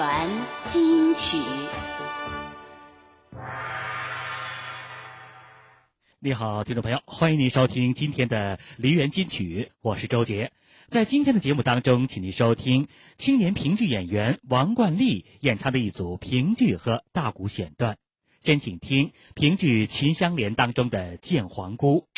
梨园金曲。你好，听众朋友，欢迎您收听今天的梨园金曲，我是周杰。在今天的节目当中，请您收听青年评剧演员王冠丽演唱的一组评剧和大鼓选段。先请听评剧《秦香莲》当中的《见皇姑》。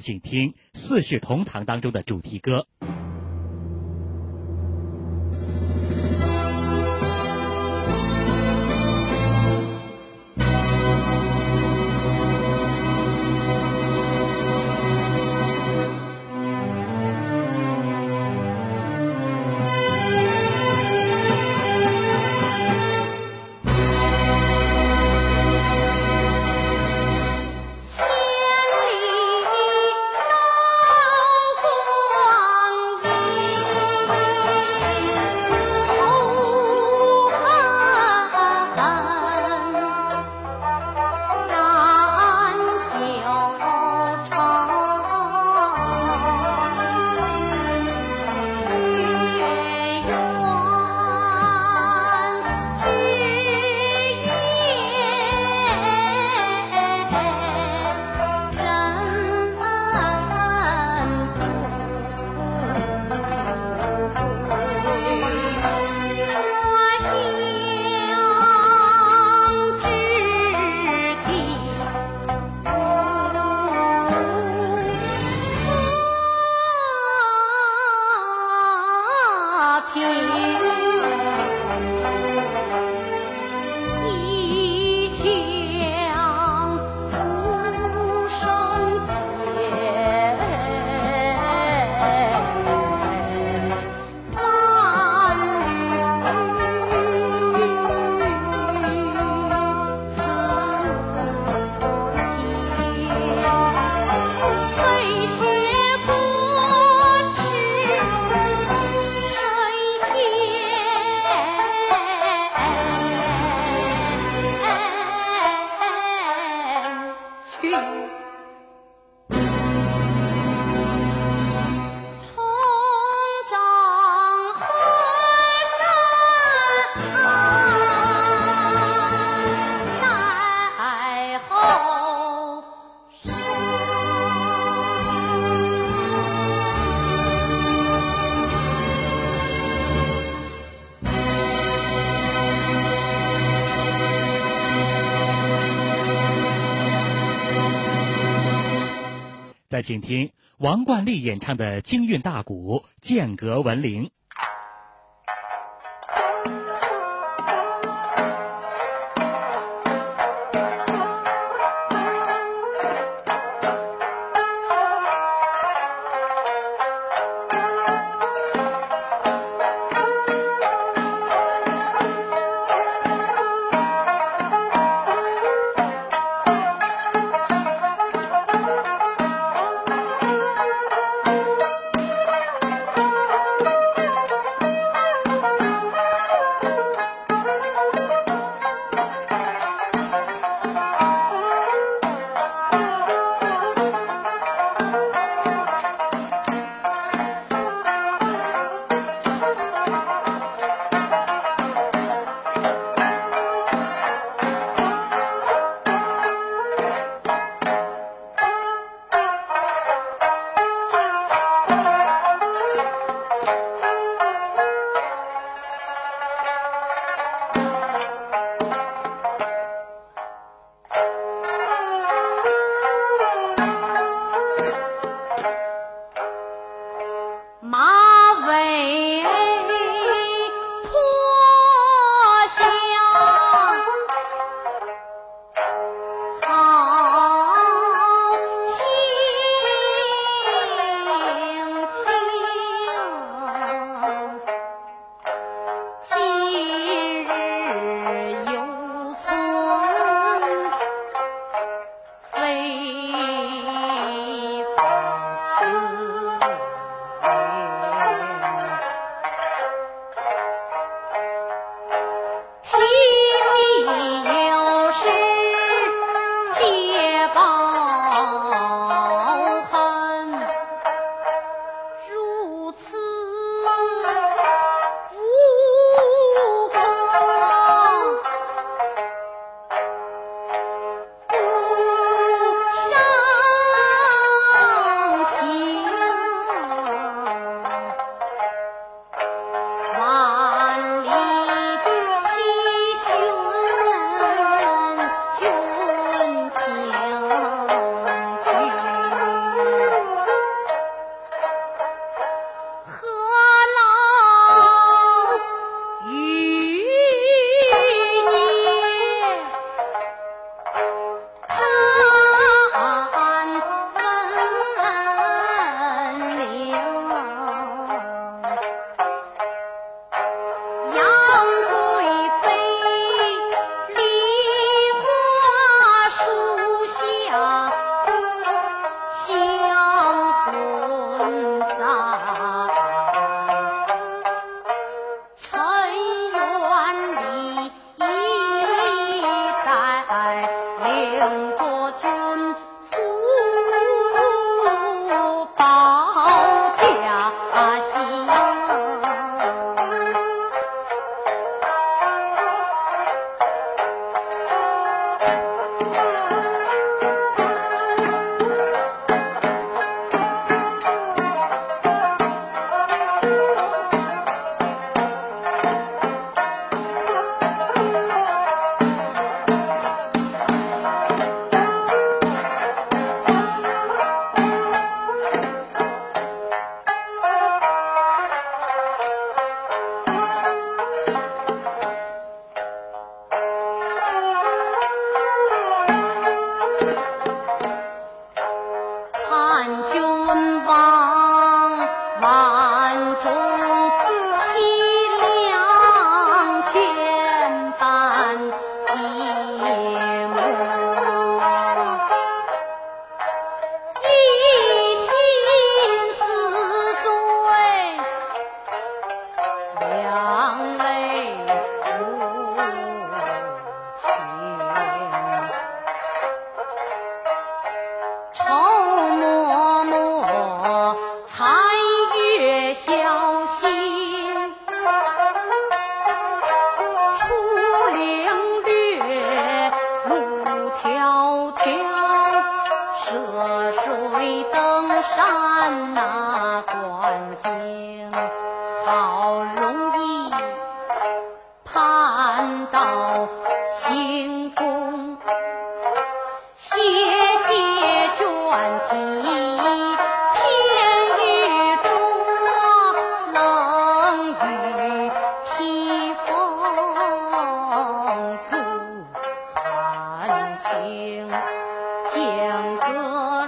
请听《四世同堂》当中的主题歌。请听王冠丽演唱的京韵大鼓《剑阁闻铃》。江歌。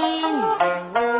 南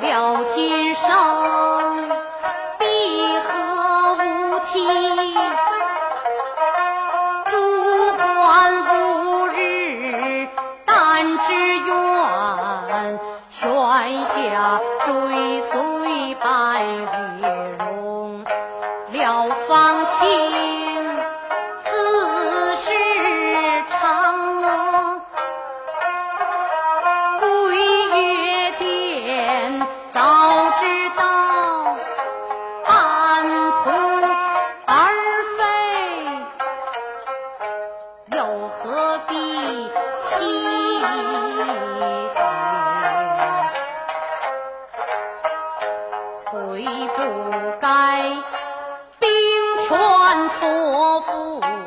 了今生。错付，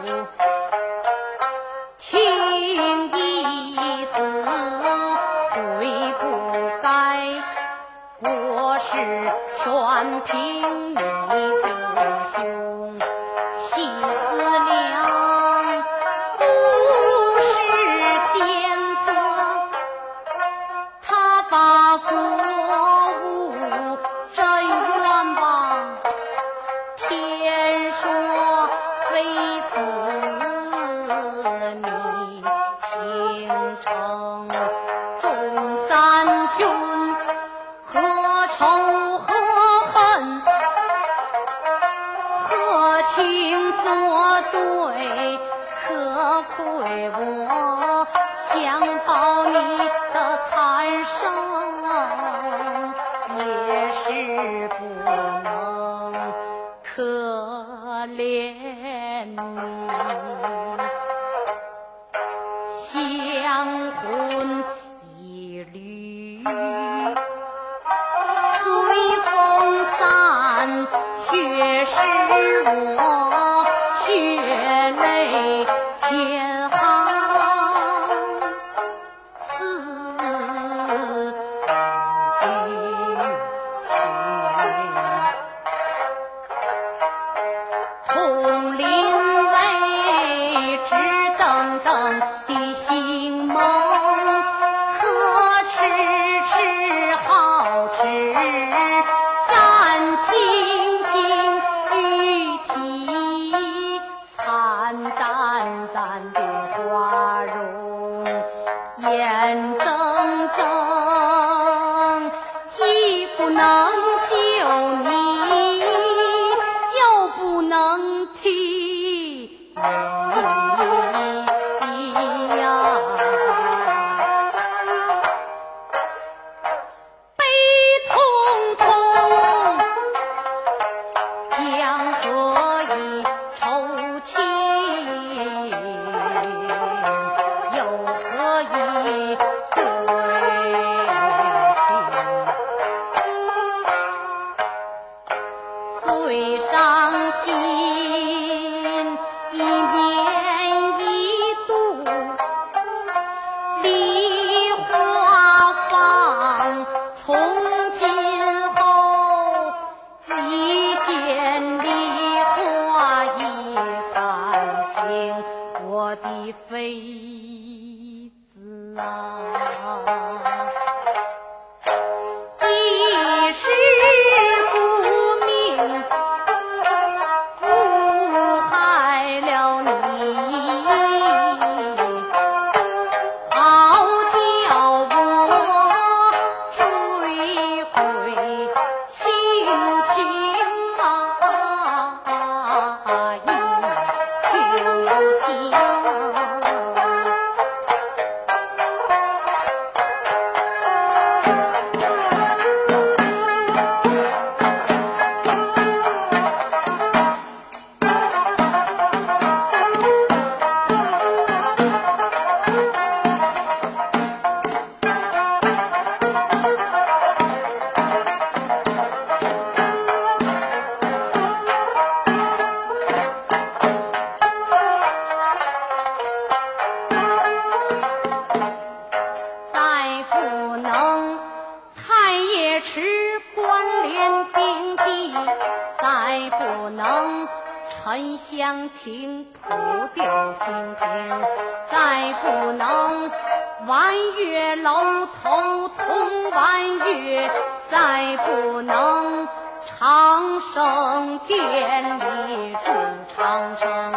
不能长生殿里祝长生，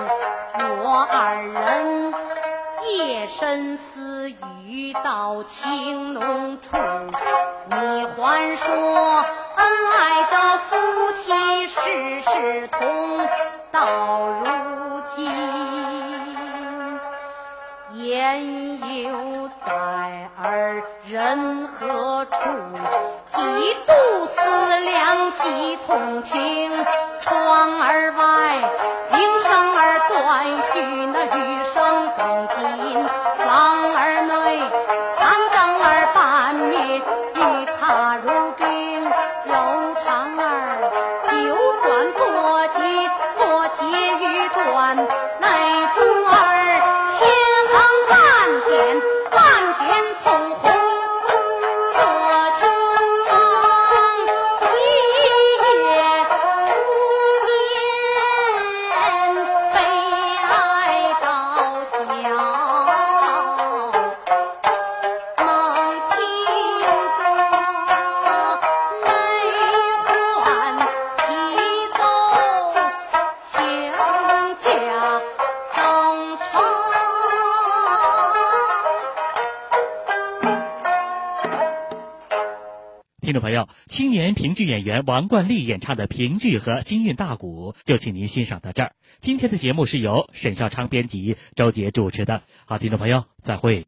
我二人。夜深私语到情浓处，你还说恩爱的夫妻事事同，到如今言犹在耳，人何处？几量，几同情。窗儿外，铃声儿断续，那雨声更紧。房儿内，三更儿半灭，与他如冰。柔肠儿，九转多结，多结欲断。评剧演员王冠丽演唱的评剧和京韵大鼓，就请您欣赏到这儿。今天的节目是由沈孝昌编辑、周杰主持的。好，听众朋友，再会。